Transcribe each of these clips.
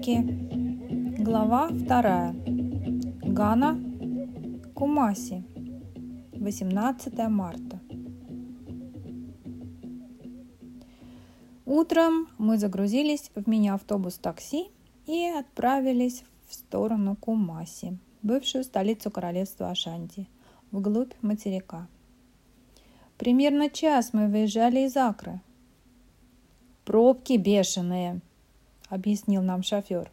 Африки. Глава вторая. Гана, Кумаси. 18 марта. Утром мы загрузились в мини-автобус такси и отправились в сторону Кумаси, бывшую столицу королевства Ашанти, вглубь материка. Примерно час мы выезжали из Акры. «Пробки бешеные», — объяснил нам шофер.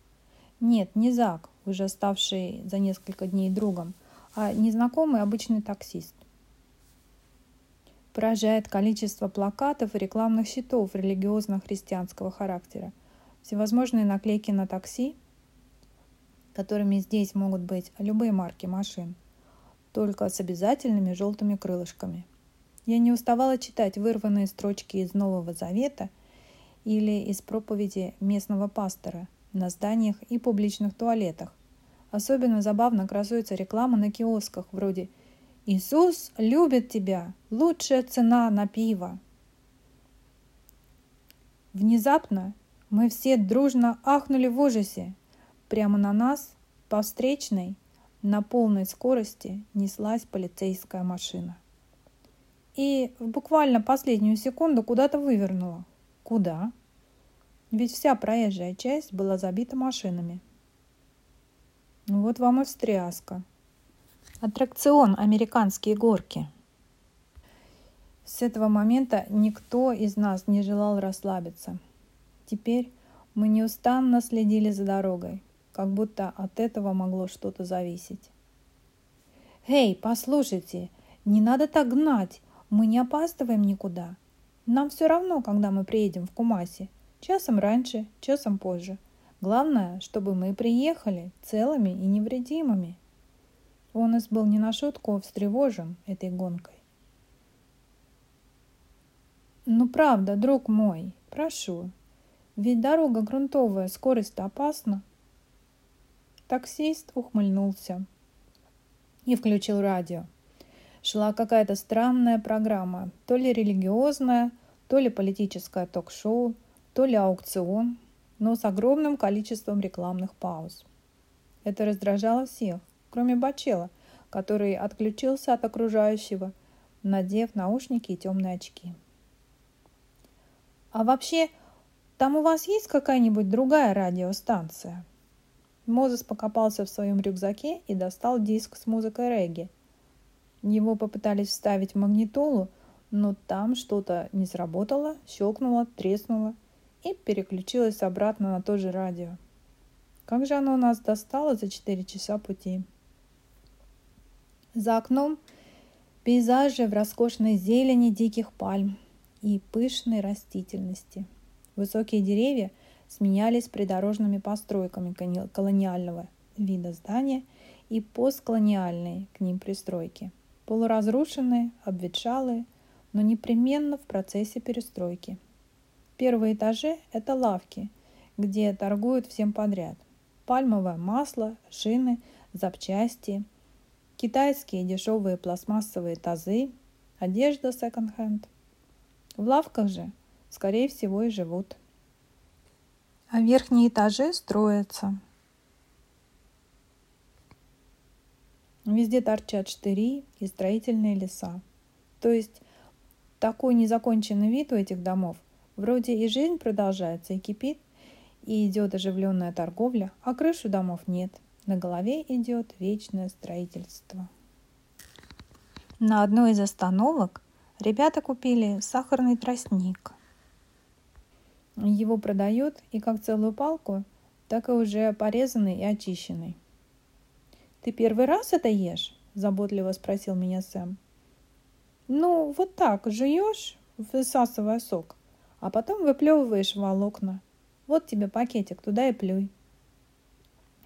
Нет, не Зак, уже ставший за несколько дней другом, а незнакомый обычный таксист. Поражает количество плакатов и рекламных щитов религиозно-христианского характера. Всевозможные наклейки на такси, которыми здесь могут быть любые марки машин, только с обязательными желтыми крылышками – я не уставала читать вырванные строчки из Нового Завета или из проповеди местного пастора на зданиях и публичных туалетах. Особенно забавно красуется реклама на киосках вроде «Иисус любит тебя! Лучшая цена на пиво!» Внезапно мы все дружно ахнули в ужасе. Прямо на нас, по встречной, на полной скорости неслась полицейская машина и в буквально последнюю секунду куда-то вывернула. Куда? Ведь вся проезжая часть была забита машинами. Ну вот вам и встряска. Аттракцион «Американские горки». С этого момента никто из нас не желал расслабиться. Теперь мы неустанно следили за дорогой, как будто от этого могло что-то зависеть. «Эй, послушайте, не надо так гнать, мы не опаздываем никуда. Нам все равно, когда мы приедем в Кумаси. Часом раньше, часом позже. Главное, чтобы мы приехали целыми и невредимыми. Онес был не на шутку встревожен этой гонкой. Ну правда, друг мой, прошу. Ведь дорога грунтовая, скорость опасна. Таксист ухмыльнулся и включил радио шла какая-то странная программа, то ли религиозная, то ли политическое ток-шоу, то ли аукцион, но с огромным количеством рекламных пауз. Это раздражало всех, кроме Бачела, который отключился от окружающего, надев наушники и темные очки. «А вообще, там у вас есть какая-нибудь другая радиостанция?» Мозес покопался в своем рюкзаке и достал диск с музыкой регги – его попытались вставить в магнитолу, но там что-то не сработало, щелкнуло, треснуло и переключилось обратно на то же радио. Как же оно нас достало за 4 часа пути? За окном пейзажи в роскошной зелени диких пальм и пышной растительности. Высокие деревья сменялись придорожными постройками колониального вида здания и постколониальные к ним пристройки – полуразрушенные, обветшалые, но непременно в процессе перестройки. Первые этажи – это лавки, где торгуют всем подряд. Пальмовое масло, шины, запчасти, китайские дешевые пластмассовые тазы, одежда секонд-хенд. В лавках же, скорее всего, и живут. А верхние этажи строятся, Везде торчат штыри и строительные леса. То есть такой незаконченный вид у этих домов. Вроде и жизнь продолжается и кипит, и идет оживленная торговля, а крышу домов нет. На голове идет вечное строительство. На одной из остановок ребята купили сахарный тростник. Его продают и как целую палку, так и уже порезанный и очищенный. «Ты первый раз это ешь?» – заботливо спросил меня Сэм. «Ну, вот так, жуешь, высасывая сок, а потом выплевываешь волокна. Вот тебе пакетик, туда и плюй».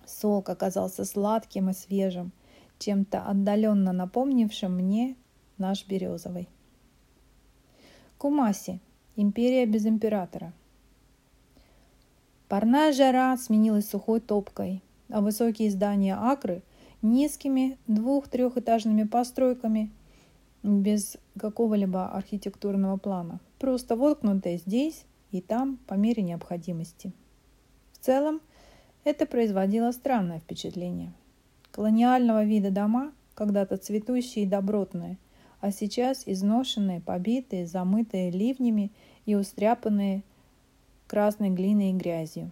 Сок оказался сладким и свежим, чем-то отдаленно напомнившим мне наш березовый. Кумаси. Империя без императора. Парная жара сменилась сухой топкой, а высокие здания Акры низкими двух-трехэтажными постройками без какого-либо архитектурного плана, просто воткнутые здесь и там по мере необходимости. В целом, Это производило странное впечатление. Колониального вида дома, когда-то цветущие и добротные, а сейчас изношенные, побитые, замытые ливнями и устряпанные красной глиной и грязью.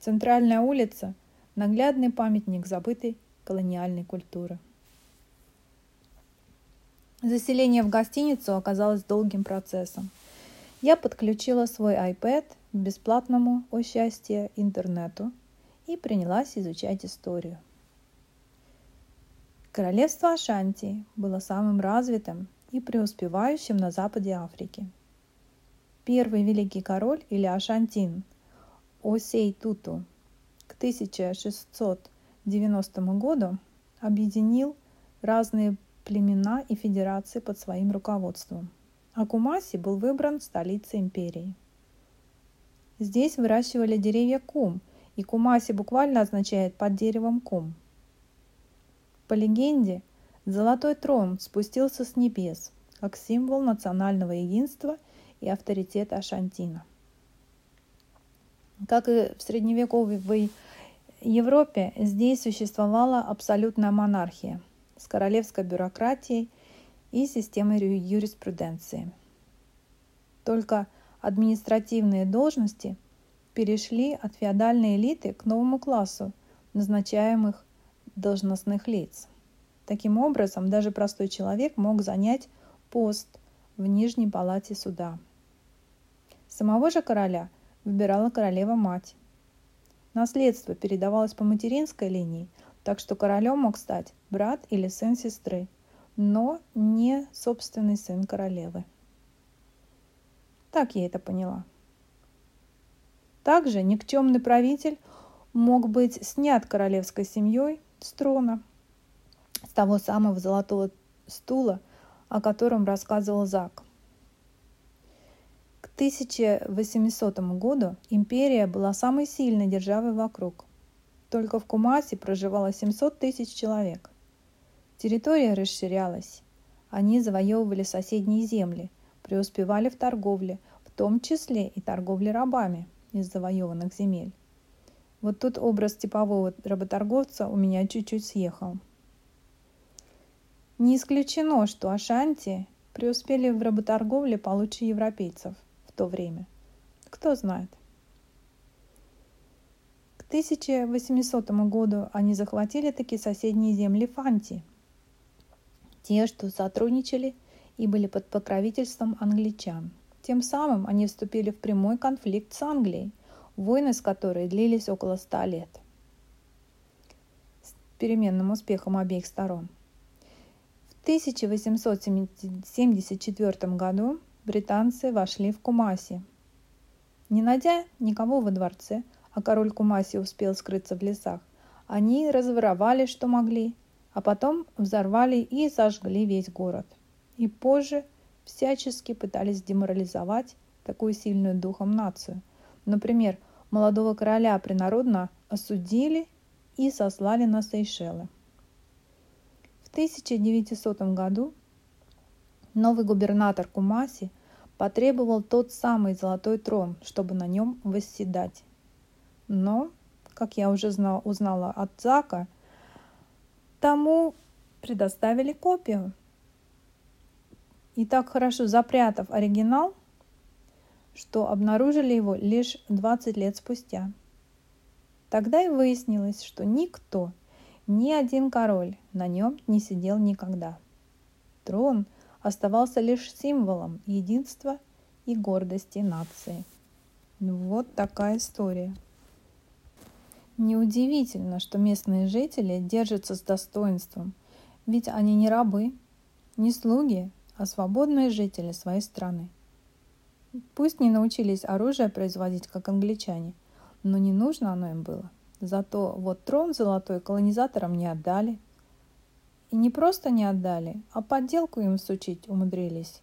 Центральная улица – наглядный памятник забытой колониальной культуры. Заселение в гостиницу оказалось долгим процессом. Я подключила свой iPad к бесплатному, о счастье, интернету и принялась изучать историю. Королевство Ашанти было самым развитым и преуспевающим на западе Африки. Первый великий король или Ашантин Осей Туту к 1690 году объединил разные племена и федерации под своим руководством. А Кумаси был выбран столицей империи. Здесь выращивали деревья кум, и Кумаси буквально означает «под деревом кум». По легенде, золотой трон спустился с небес, как символ национального единства и авторитета Ашантина. Как и в средневековой Европе, здесь существовала абсолютная монархия – с королевской бюрократией и системой юриспруденции. Только административные должности перешли от феодальной элиты к новому классу назначаемых должностных лиц. Таким образом, даже простой человек мог занять пост в Нижней палате суда. Самого же короля выбирала королева-мать. Наследство передавалось по материнской линии, так что королем мог стать брат или сын сестры, но не собственный сын королевы. Так я это поняла. Также никчемный правитель мог быть снят королевской семьей с трона, с того самого золотого стула, о котором рассказывал Зак. К 1800 году империя была самой сильной державой вокруг – только в Кумасе проживало 700 тысяч человек. Территория расширялась. Они завоевывали соседние земли, преуспевали в торговле, в том числе и торговле рабами из завоеванных земель. Вот тут образ типового работорговца у меня чуть-чуть съехал. Не исключено, что Ашанти преуспели в работорговле получше европейцев то время. Кто знает. 1800 году они захватили такие соседние земли Фанти, те, что сотрудничали и были под покровительством англичан. Тем самым они вступили в прямой конфликт с Англией, войны с которой длились около ста лет. С переменным успехом обеих сторон. В 1874 году британцы вошли в Кумаси. Не найдя никого во дворце, а король Кумаси успел скрыться в лесах, они разворовали, что могли, а потом взорвали и сожгли весь город. И позже всячески пытались деморализовать такую сильную духом нацию. Например, молодого короля принародно осудили и сослали на Сейшелы. В 1900 году новый губернатор Кумаси потребовал тот самый золотой трон, чтобы на нем восседать. Но, как я уже знал, узнала от Зака, тому предоставили копию. И так хорошо запрятав оригинал, что обнаружили его лишь 20 лет спустя. Тогда и выяснилось, что никто, ни один король на нем не сидел никогда. Трон оставался лишь символом единства и гордости нации. Вот такая история. Неудивительно, что местные жители держатся с достоинством, ведь они не рабы, не слуги, а свободные жители своей страны. Пусть не научились оружие производить, как англичане, но не нужно оно им было. Зато вот трон золотой колонизаторам не отдали. И не просто не отдали, а подделку им сучить умудрились.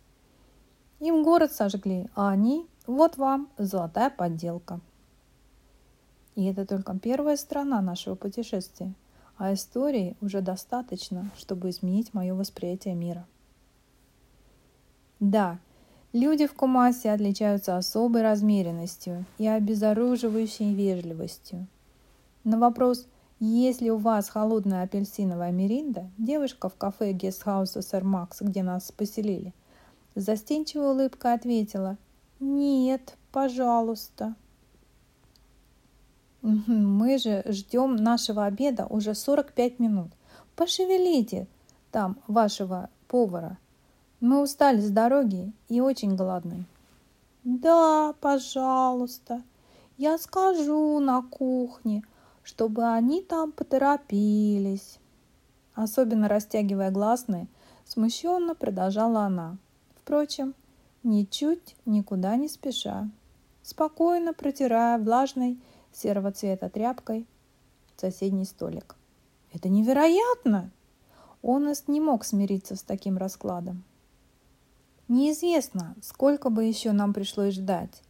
Им город сожгли, а они, вот вам, золотая подделка. И это только первая сторона нашего путешествия, а истории уже достаточно, чтобы изменить мое восприятие мира. Да, люди в Кумасе отличаются особой размеренностью и обезоруживающей вежливостью. На вопрос «Есть ли у вас холодная апельсиновая меринда?» девушка в кафе гестхауса «Сэр Макс», где нас поселили, с застенчивой улыбкой ответила «Нет, пожалуйста». Мы же ждем нашего обеда уже 45 минут. Пошевелите там вашего повара. Мы устали с дороги и очень голодны. Да, пожалуйста. Я скажу на кухне, чтобы они там поторопились. Особенно растягивая гласные, смущенно продолжала она. Впрочем, ничуть никуда не спеша, спокойно протирая влажной серого цвета тряпкой соседний столик. Это невероятно! Онест не мог смириться с таким раскладом. Неизвестно, сколько бы еще нам пришлось ждать,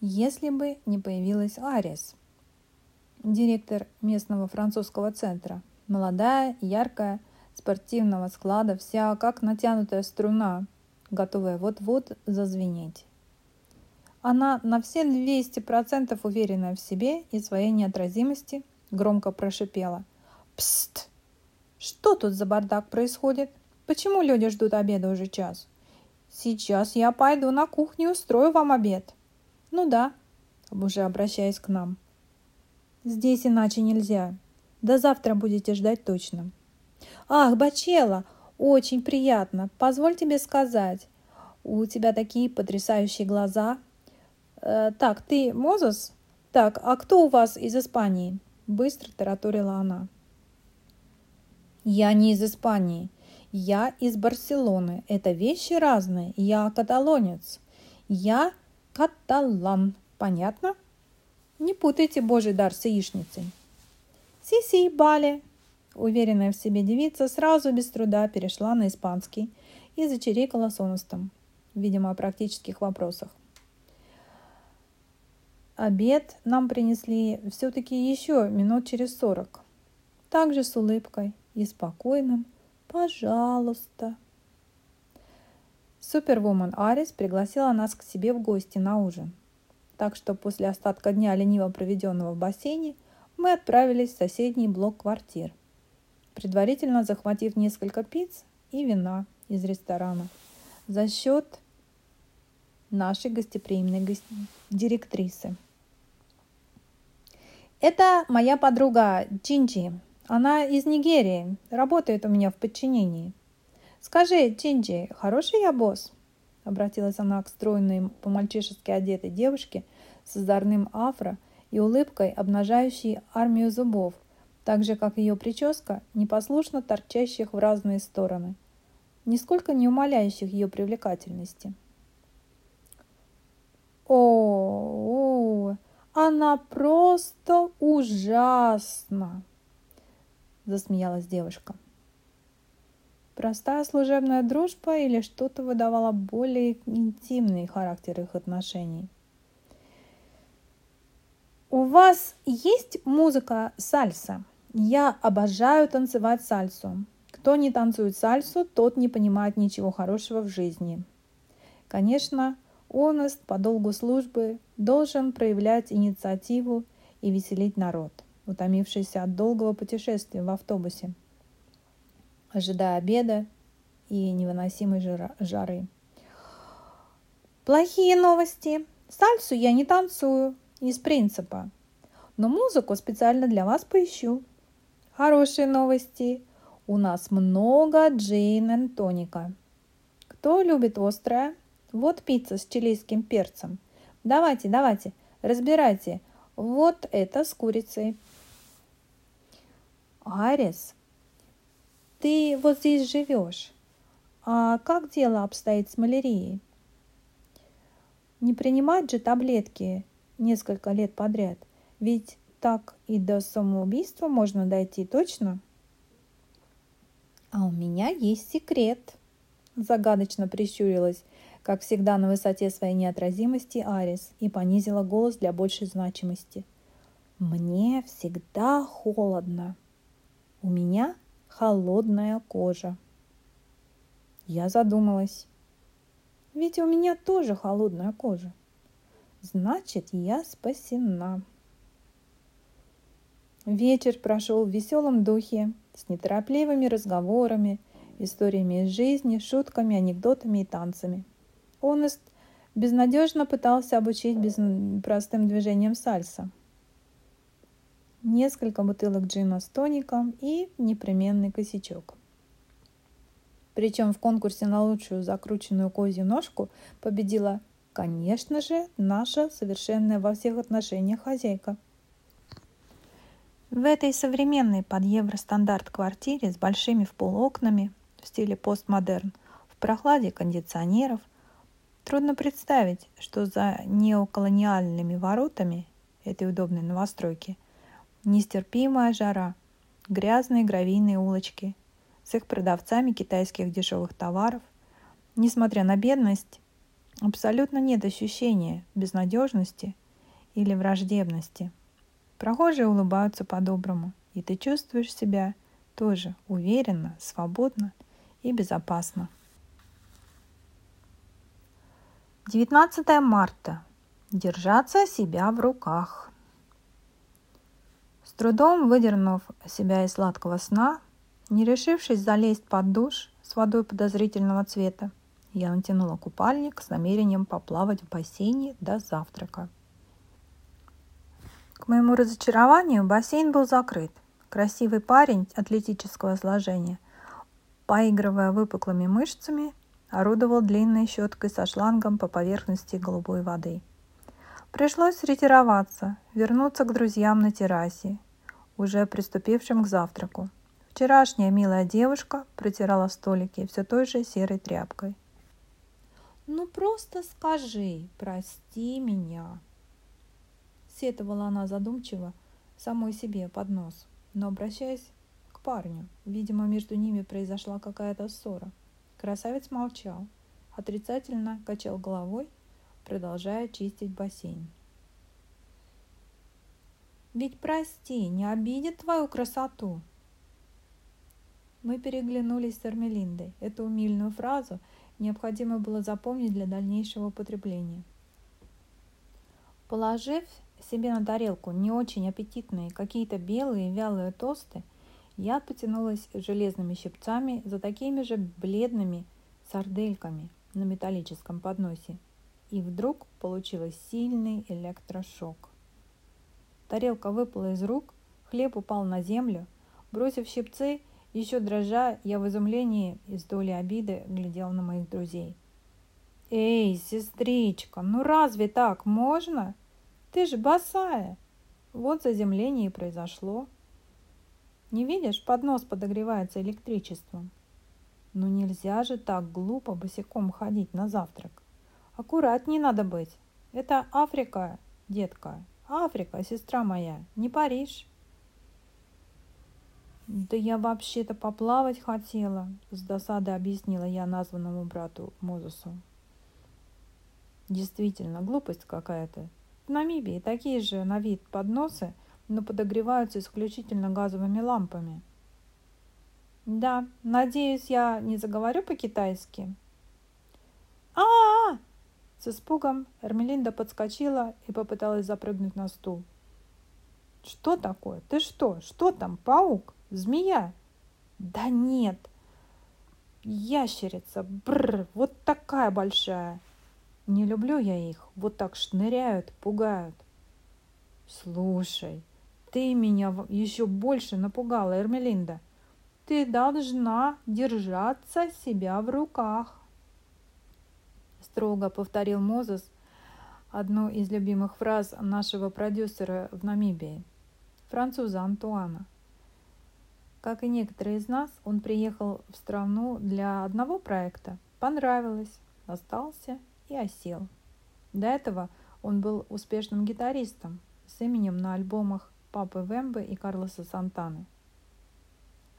если бы не появилась Арис, директор местного французского центра. Молодая, яркая, спортивного склада, вся как натянутая струна, готовая вот-вот зазвенеть. Она на все 200% уверенная в себе и своей неотразимости громко прошипела. «Пст! Что тут за бардак происходит? Почему люди ждут обеда уже час? Сейчас я пойду на кухню и устрою вам обед». Ну да, уже обращаясь к нам. Здесь иначе нельзя. До завтра будете ждать точно. Ах, Бачела, очень приятно. Позволь тебе сказать. У тебя такие потрясающие глаза. Э, так, ты Мозес? Так, а кто у вас из Испании? Быстро тараторила она. Я не из Испании. Я из Барселоны. Это вещи разные. Я каталонец. Я Каталан. Понятно? Не путайте божий дар с яичницей. Си-си, Бали. Уверенная в себе девица сразу без труда перешла на испанский и зачирикала сонустом, видимо, о практических вопросах. Обед нам принесли все-таки еще минут через сорок. Также с улыбкой и спокойным «пожалуйста». Супервумен Арис пригласила нас к себе в гости на ужин. Так что после остатка дня лениво проведенного в бассейне мы отправились в соседний блок квартир, предварительно захватив несколько пиц и вина из ресторана за счет нашей гостеприимной гость... директрисы. Это моя подруга Чинчи. Она из Нигерии, работает у меня в подчинении. «Скажи, Чинджи, хороший я босс?» Обратилась она к стройной, по-мальчишески одетой девушке с озорным афро и улыбкой, обнажающей армию зубов, так же, как ее прическа, непослушно торчащих в разные стороны, нисколько не умаляющих ее привлекательности. О, о, она просто ужасна, засмеялась девушка. Простая служебная дружба или что-то выдавало более интимный характер их отношений. У вас есть музыка сальса? Я обожаю танцевать сальсу. Кто не танцует сальсу, тот не понимает ничего хорошего в жизни. Конечно, Онест по долгу службы должен проявлять инициативу и веселить народ, утомившийся от долгого путешествия в автобусе – ожидая обеда и невыносимой жары. Плохие новости. Сальсу я не танцую из принципа, но музыку специально для вас поищу. Хорошие новости. У нас много джейн и тоника. Кто любит острое? Вот пицца с чилийским перцем. Давайте, давайте, разбирайте. Вот это с курицей. Арис, ты вот здесь живешь. А как дело обстоит с малярией? Не принимать же таблетки несколько лет подряд, ведь так и до самоубийства можно дойти, точно? А у меня есть секрет, загадочно прищурилась, как всегда на высоте своей неотразимости Арис и понизила голос для большей значимости. Мне всегда холодно. У меня холодная кожа. Я задумалась. Ведь у меня тоже холодная кожа. Значит, я спасена. Вечер прошел в веселом духе, с неторопливыми разговорами, историями из жизни, шутками, анекдотами и танцами. Онест безнадежно пытался обучить без... простым движением сальса. Несколько бутылок джина с тоником и непременный косячок. Причем в конкурсе на лучшую закрученную козью ножку победила, конечно же, наша совершенная во всех отношениях хозяйка – в этой современной под евростандарт квартире с большими в пол окнами в стиле постмодерн, в прохладе кондиционеров, трудно представить, что за неоколониальными воротами этой удобной новостройки нестерпимая жара, грязные гравийные улочки с их продавцами китайских дешевых товаров. Несмотря на бедность, абсолютно нет ощущения безнадежности или враждебности – Прохожие улыбаются по-доброму, и ты чувствуешь себя тоже уверенно, свободно и безопасно. 19 марта. Держаться себя в руках. Трудом выдернув себя из сладкого сна, не решившись залезть под душ с водой подозрительного цвета, я натянула купальник с намерением поплавать в бассейне до завтрака. К моему разочарованию бассейн был закрыт. Красивый парень атлетического сложения, поигрывая выпуклыми мышцами, орудовал длинной щеткой со шлангом по поверхности голубой воды. Пришлось ретироваться, вернуться к друзьям на террасе, уже приступившим к завтраку. Вчерашняя милая девушка протирала столики все той же серой тряпкой. «Ну просто скажи, прости меня», Сетовала она задумчиво, самой себе под нос, но обращаясь к парню. Видимо, между ними произошла какая-то ссора. Красавец молчал, отрицательно качал головой, продолжая чистить бассейн. Ведь прости, не обидит твою красоту. Мы переглянулись с Эрмелиндой. Эту умильную фразу необходимо было запомнить для дальнейшего употребления. Положив себе на тарелку не очень аппетитные, какие-то белые вялые тосты, я потянулась железными щипцами за такими же бледными сардельками на металлическом подносе. И вдруг получилось сильный электрошок. Тарелка выпала из рук, хлеб упал на землю. Бросив щипцы, еще дрожа, я в изумлении и с долей обиды глядел на моих друзей. «Эй, сестричка, ну разве так можно?» Ты же босая. Вот заземление и произошло. Не видишь, поднос подогревается электричеством. Ну нельзя же так глупо босиком ходить на завтрак. Аккуратнее надо быть. Это Африка, детка. Африка, сестра моя, не Париж. Да я вообще-то поплавать хотела, с досадой объяснила я названному брату Мозесу. Действительно, глупость какая-то. В Намибии такие же на вид подносы, но подогреваются исключительно газовыми лампами. Да, надеюсь, я не заговорю по-китайски. С испугом Эрмелинда подскочила и попыталась запрыгнуть на стул. Что такое? Ты что? Что там? Паук? Змея? Да нет. Ящерица. Бррр, вот такая большая. Не люблю я их, вот так шныряют, пугают. Слушай, ты меня еще больше напугала, Эрмелинда. Ты должна держаться себя в руках. Строго повторил Мозес одну из любимых фраз нашего продюсера в Намибии, француза Антуана. Как и некоторые из нас, он приехал в страну для одного проекта. Понравилось, остался и осел. До этого он был успешным гитаристом с именем на альбомах Папы Вембы и Карлоса Сантаны.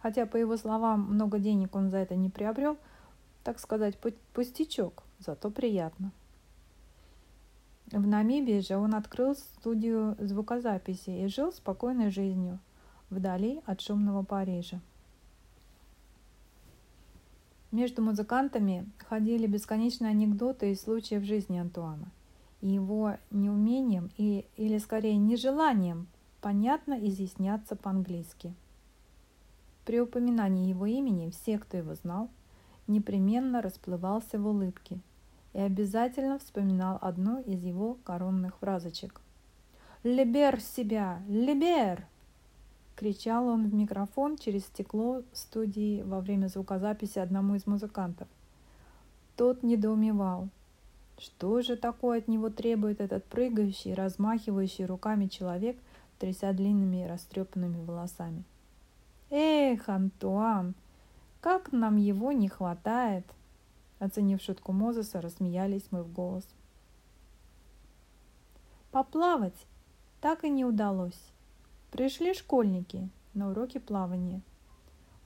Хотя, по его словам, много денег он за это не приобрел, так сказать, пустячок, зато приятно. В Намибии же он открыл студию звукозаписи и жил спокойной жизнью, вдали от шумного Парижа. Между музыкантами ходили бесконечные анекдоты и случаи в жизни Антуана. И его неумением и, или скорее нежеланием понятно изъясняться по-английски. При упоминании его имени все, кто его знал, непременно расплывался в улыбке и обязательно вспоминал одну из его коронных фразочек. «Либер себя! Либер!» кричал он в микрофон через стекло студии во время звукозаписи одному из музыкантов. Тот недоумевал. Что же такое от него требует этот прыгающий, размахивающий руками человек, тряся длинными и растрепанными волосами? «Эх, Антуан, как нам его не хватает!» Оценив шутку Мозеса, рассмеялись мы в голос. Поплавать так и не удалось. Пришли школьники на уроки плавания.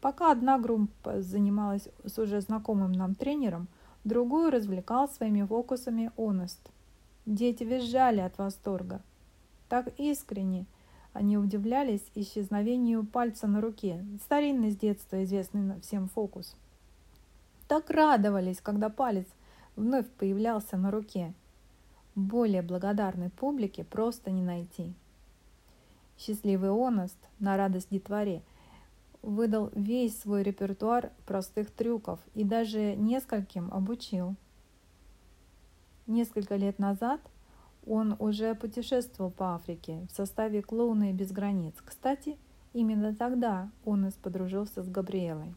Пока одна группа занималась с уже знакомым нам тренером, другую развлекал своими фокусами Онест. Дети визжали от восторга. Так искренне они удивлялись исчезновению пальца на руке, старинный с детства известный всем фокус. Так радовались, когда палец вновь появлялся на руке. Более благодарной публике просто не найти. Счастливый Оност на радость детворе выдал весь свой репертуар простых трюков и даже нескольким обучил. Несколько лет назад он уже путешествовал по Африке в составе «Клоуны без границ». Кстати, именно тогда он и подружился с Габриэлой.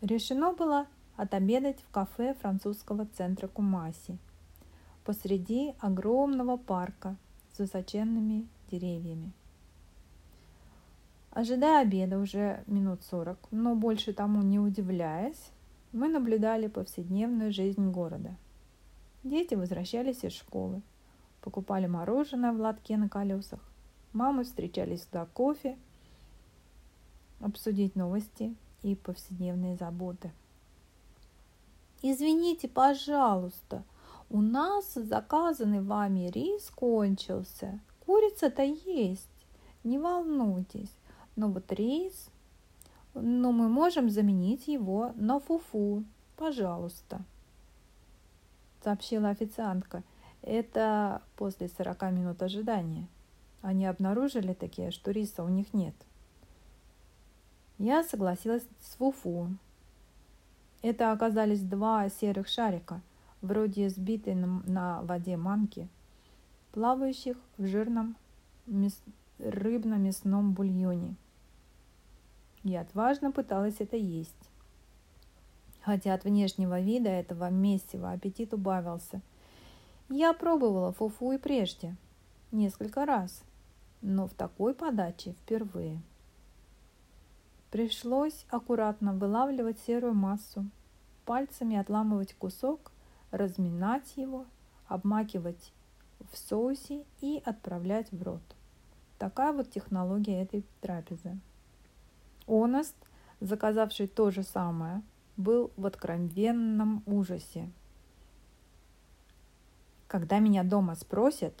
Решено было отобедать в кафе французского центра Кумаси посреди огромного парка с высоченными деревьями. Ожидая обеда уже минут сорок, но больше тому не удивляясь, мы наблюдали повседневную жизнь города. Дети возвращались из школы, покупали мороженое в лотке на колесах, мамы встречались за кофе, обсудить новости и повседневные заботы. Извините, пожалуйста, у нас заказанный вами рис кончился. Курица-то есть, не волнуйтесь. Но вот рис, но мы можем заменить его на фуфу, пожалуйста, сообщила официантка. Это после 40 минут ожидания. Они обнаружили такие, что риса у них нет. Я согласилась с фуфу. Это оказались два серых шарика, вроде сбитой на воде манки, плавающих в жирном рыбно-мясном бульоне. Я отважно пыталась это есть. Хотя от внешнего вида этого месива аппетит убавился. Я пробовала фуфу и прежде, несколько раз, но в такой подаче впервые. Пришлось аккуратно вылавливать серую массу, пальцами отламывать кусок, разминать его, обмакивать в соусе и отправлять в рот. Такая вот технология этой трапезы. Оneст, заказавший то же самое, был в откровенном ужасе. Когда меня дома спросят,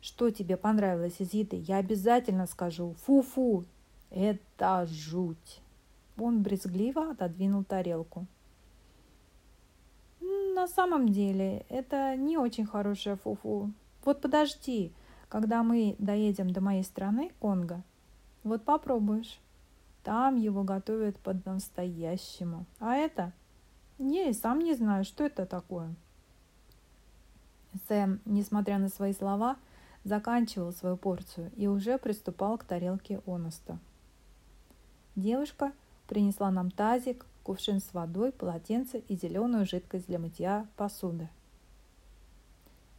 что тебе понравилось из еды, я обязательно скажу «фу-фу». Это жуть. Он брезгливо отодвинул тарелку. На самом деле, это не очень хорошее фуфу. Вот подожди, когда мы доедем до моей страны, Конго, вот попробуешь. Там его готовят по-настоящему. А это? Я сам не знаю, что это такое. Сэм, несмотря на свои слова, заканчивал свою порцию и уже приступал к тарелке Оноста. Девушка принесла нам тазик, кувшин с водой, полотенце и зеленую жидкость для мытья посуды.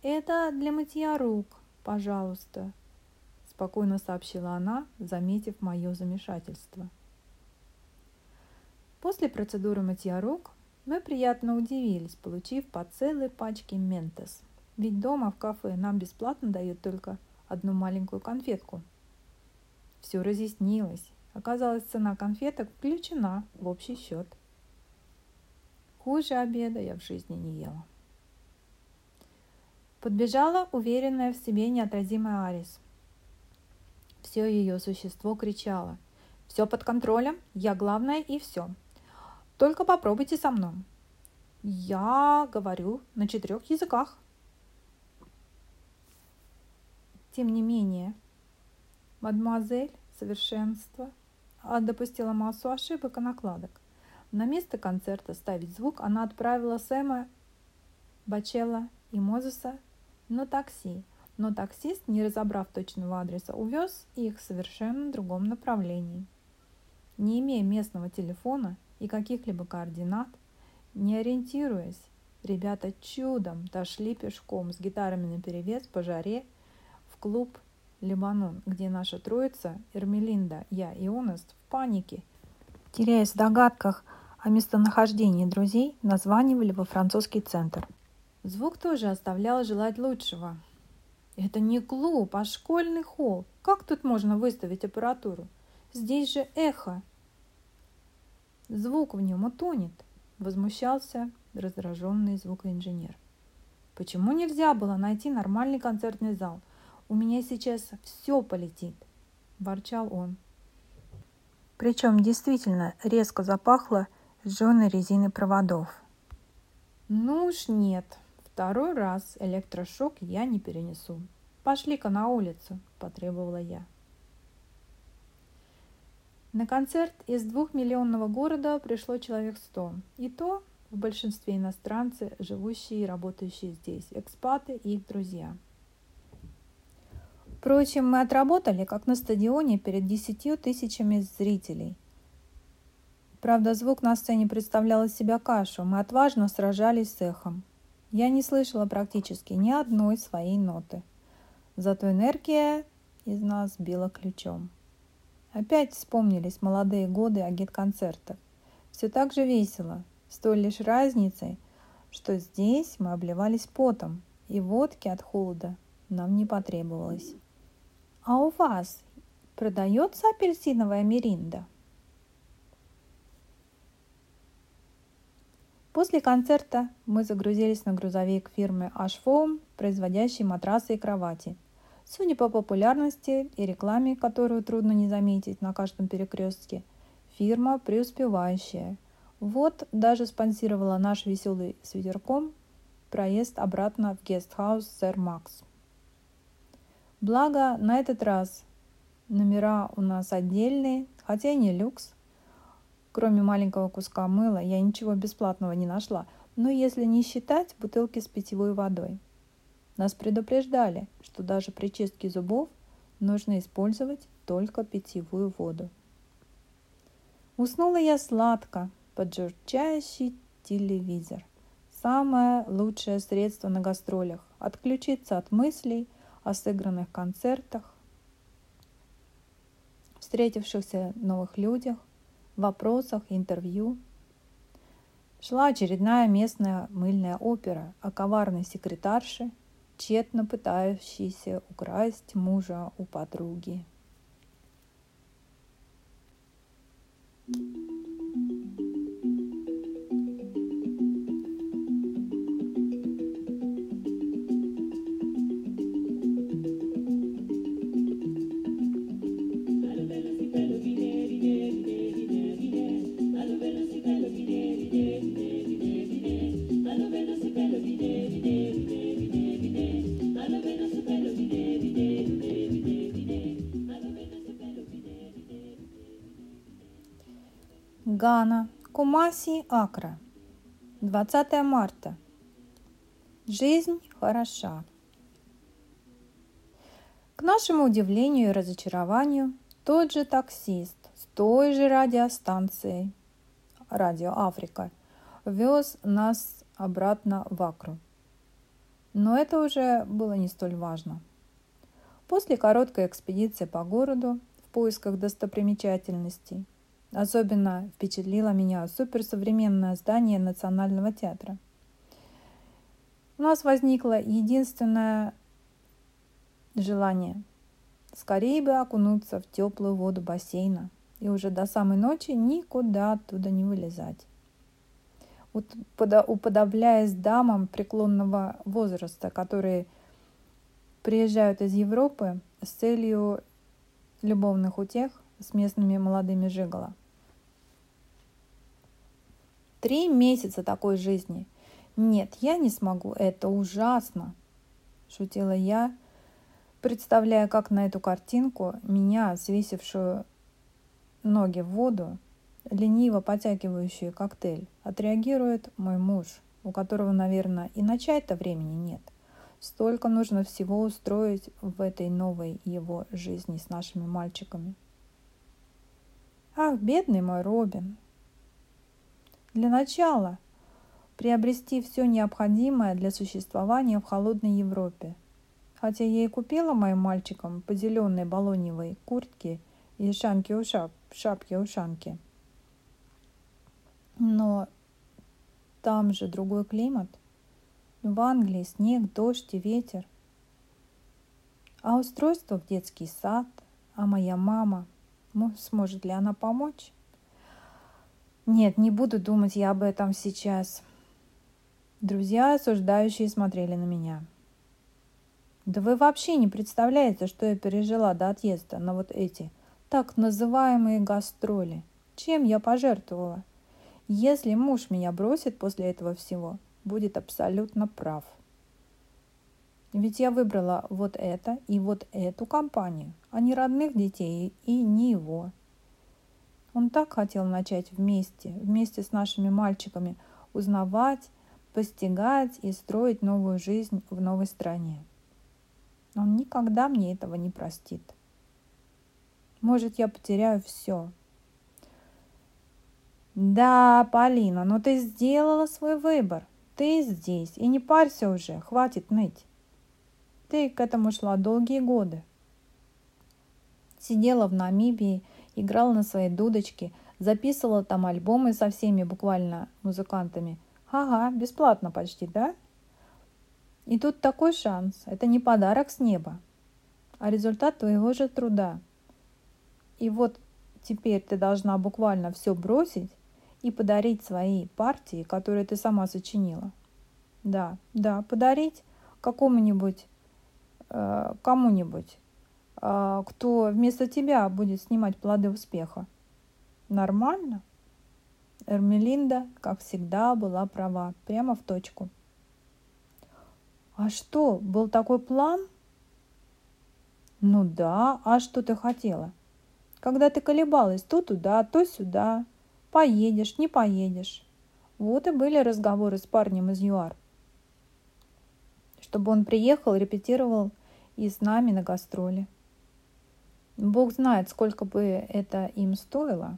«Это для мытья рук, пожалуйста», спокойно сообщила она, заметив мое замешательство. После процедуры мытья рук мы приятно удивились, получив по целой пачке ментос. Ведь дома в кафе нам бесплатно дают только одну маленькую конфетку. Все разъяснилось. Оказалось, цена конфеток включена в общий счет. Хуже обеда я в жизни не ела. Подбежала уверенная в себе неотразимая Арис. Все ее существо кричало. «Все под контролем, я главная и все. Только попробуйте со мной. Я говорю на четырех языках». Тем не менее, Мадемуазель, совершенство, допустила массу ошибок и накладок. На место концерта ставить звук она отправила Сэма, Бачелла и Мозеса на такси, но таксист, не разобрав точного адреса, увез их в совершенно другом направлении. Не имея местного телефона и каких-либо координат, не ориентируясь, ребята чудом дошли пешком с гитарами наперевес по жаре в клуб Лебанон, где наша троица, Эрмелинда, я и Онест в панике, теряясь в догадках о местонахождении друзей, названивали во французский центр. Звук тоже оставлял желать лучшего. Это не клуб, а школьный холл. Как тут можно выставить аппаратуру? Здесь же эхо. Звук в нем утонет, возмущался раздраженный звукоинженер. Почему нельзя было найти нормальный концертный зал – у меня сейчас все полетит, ворчал он. Причем действительно резко запахло сжженной резины проводов. Ну уж нет, второй раз электрошок я не перенесу. Пошли-ка на улицу, потребовала я. На концерт из двухмиллионного города пришло человек сто. И то в большинстве иностранцы, живущие и работающие здесь, экспаты и их друзья – Впрочем, мы отработали, как на стадионе, перед десятью тысячами зрителей. Правда, звук на сцене представлял из себя кашу. Мы отважно сражались с эхом. Я не слышала практически ни одной своей ноты. Зато энергия из нас била ключом. Опять вспомнились молодые годы агит-концертов. Все так же весело, с той лишь разницей, что здесь мы обливались потом, и водки от холода нам не потребовалось. А у вас продается апельсиновая миринда? После концерта мы загрузились на грузовик фирмы Ashfoam, производящей матрасы и кровати. Судя по популярности и рекламе, которую трудно не заметить на каждом перекрестке, фирма преуспевающая. Вот даже спонсировала наш веселый свитерком проезд обратно в гестхаус Сэр Макс. Благо, на этот раз номера у нас отдельные, хотя и не люкс. Кроме маленького куска мыла я ничего бесплатного не нашла, но если не считать бутылки с питьевой водой. Нас предупреждали, что даже при чистке зубов нужно использовать только питьевую воду. Уснула я сладко под журчащий телевизор. Самое лучшее средство на гастролях – отключиться от мыслей – о сыгранных концертах, встретившихся новых людях, вопросах, интервью. Шла очередная местная мыльная опера о коварной секретарше, тщетно пытающейся украсть мужа у подруги. thank you Гана, Кумаси, Акра. 20 марта. Жизнь хороша. К нашему удивлению и разочарованию, тот же таксист с той же радиостанцией «Радио Африка» вез нас обратно в Акру. Но это уже было не столь важно. После короткой экспедиции по городу в поисках достопримечательностей Особенно впечатлило меня суперсовременное здание Национального театра. У нас возникло единственное желание – скорее бы окунуться в теплую воду бассейна и уже до самой ночи никуда оттуда не вылезать. Уподобляясь дамам преклонного возраста, которые приезжают из Европы с целью любовных утех с местными молодыми жиголо – Три месяца такой жизни. Нет, я не смогу, это ужасно, шутила я, Представляя, как на эту картинку, меня, свесившую ноги в воду, лениво потягивающую коктейль, отреагирует мой муж, у которого, наверное, и начать-то времени нет. Столько нужно всего устроить в этой новой его жизни с нашими мальчиками. Ах, бедный мой Робин. Для начала приобрести все необходимое для существования в холодной Европе. Хотя я и купила моим мальчикам по зеленой балоневой куртке и шапки-ушап, шапки-ушанки. Но там же другой климат. В Англии снег, дождь и ветер. А устройство в детский сад, а моя мама, сможет ли она помочь? Нет, не буду думать я об этом сейчас. Друзья, осуждающие, смотрели на меня. Да вы вообще не представляете, что я пережила до отъезда на вот эти так называемые гастроли. Чем я пожертвовала? Если муж меня бросит после этого всего, будет абсолютно прав. Ведь я выбрала вот это и вот эту компанию, а не родных детей и не его. Он так хотел начать вместе, вместе с нашими мальчиками, узнавать, постигать и строить новую жизнь в новой стране. Он никогда мне этого не простит. Может, я потеряю все. Да, Полина, но ты сделала свой выбор. Ты здесь, и не парься уже, хватит ныть. Ты к этому шла долгие годы. Сидела в Намибии играла на своей дудочке, записывала там альбомы со всеми буквально музыкантами. Ага, бесплатно почти, да? И тут такой шанс. Это не подарок с неба, а результат твоего же труда. И вот теперь ты должна буквально все бросить и подарить свои партии, которые ты сама сочинила. Да, да, подарить какому-нибудь, э, кому-нибудь, кто вместо тебя будет снимать плоды успеха. Нормально? Эрмелинда, как всегда, была права, прямо в точку. А что, был такой план? Ну да, а что ты хотела? Когда ты колебалась то туда, то сюда, поедешь, не поедешь. Вот и были разговоры с парнем из ЮАР. Чтобы он приехал, репетировал и с нами на гастроли. Бог знает, сколько бы это им стоило.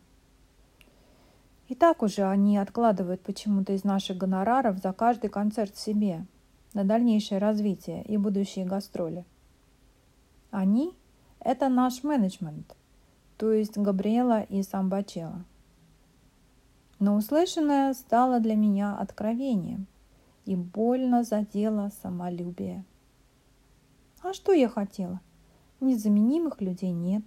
И так уже они откладывают почему-то из наших гонораров за каждый концерт себе на дальнейшее развитие и будущие гастроли. Они – это наш менеджмент, то есть Габриэла и Самбачела. Но услышанное стало для меня откровением и больно задело самолюбие. А что я хотела? Незаменимых людей нет.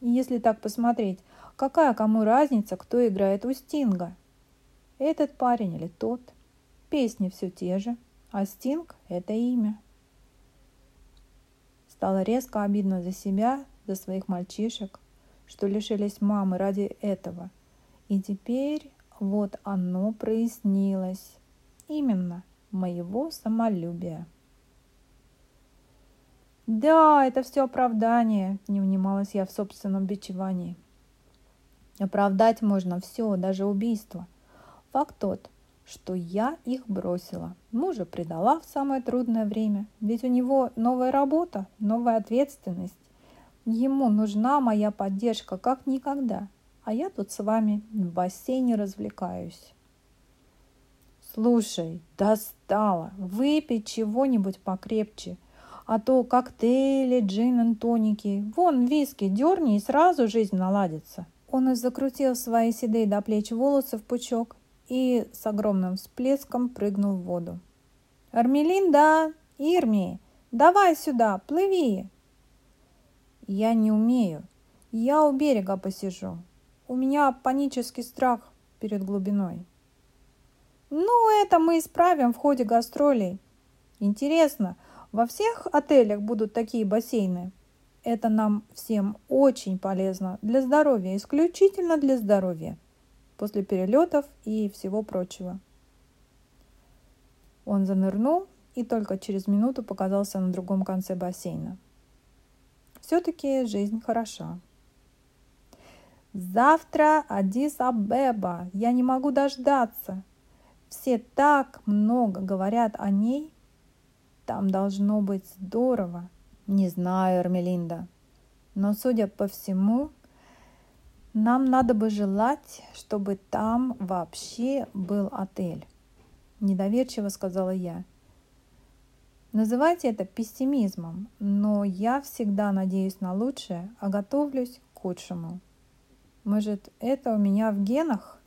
И если так посмотреть, какая кому разница, кто играет у Стинга? Этот парень или тот? Песни все те же, а Стинг – это имя. Стало резко обидно за себя, за своих мальчишек, что лишились мамы ради этого. И теперь вот оно прояснилось. Именно моего самолюбия. Да, это все оправдание, не унималась я в собственном бичевании. Оправдать можно все, даже убийство. Факт тот, что я их бросила. Мужа предала в самое трудное время, ведь у него новая работа, новая ответственность. Ему нужна моя поддержка как никогда, а я тут с вами в бассейне развлекаюсь. Слушай, достала, выпей чего-нибудь покрепче – а то коктейли, джин и тоники. Вон виски, дерни, и сразу жизнь наладится. Он закрутил свои седые до плеч волосы в пучок и с огромным всплеском прыгнул в воду. «Армелинда! Ирми! Давай сюда, плыви!» «Я не умею. Я у берега посижу. У меня панический страх перед глубиной». «Ну, это мы исправим в ходе гастролей. Интересно, во всех отелях будут такие бассейны. Это нам всем очень полезно для здоровья, исключительно для здоровья, после перелетов и всего прочего. Он занырнул и только через минуту показался на другом конце бассейна. все-таки жизнь хороша. Завтра Адис-Абеба, я не могу дождаться. Все так много говорят о ней. Там должно быть здорово. Не знаю, Эрмелинда. Но, судя по всему, нам надо бы желать, чтобы там вообще был отель. Недоверчиво сказала я. Называйте это пессимизмом, но я всегда надеюсь на лучшее, а готовлюсь к худшему. Может, это у меня в генах?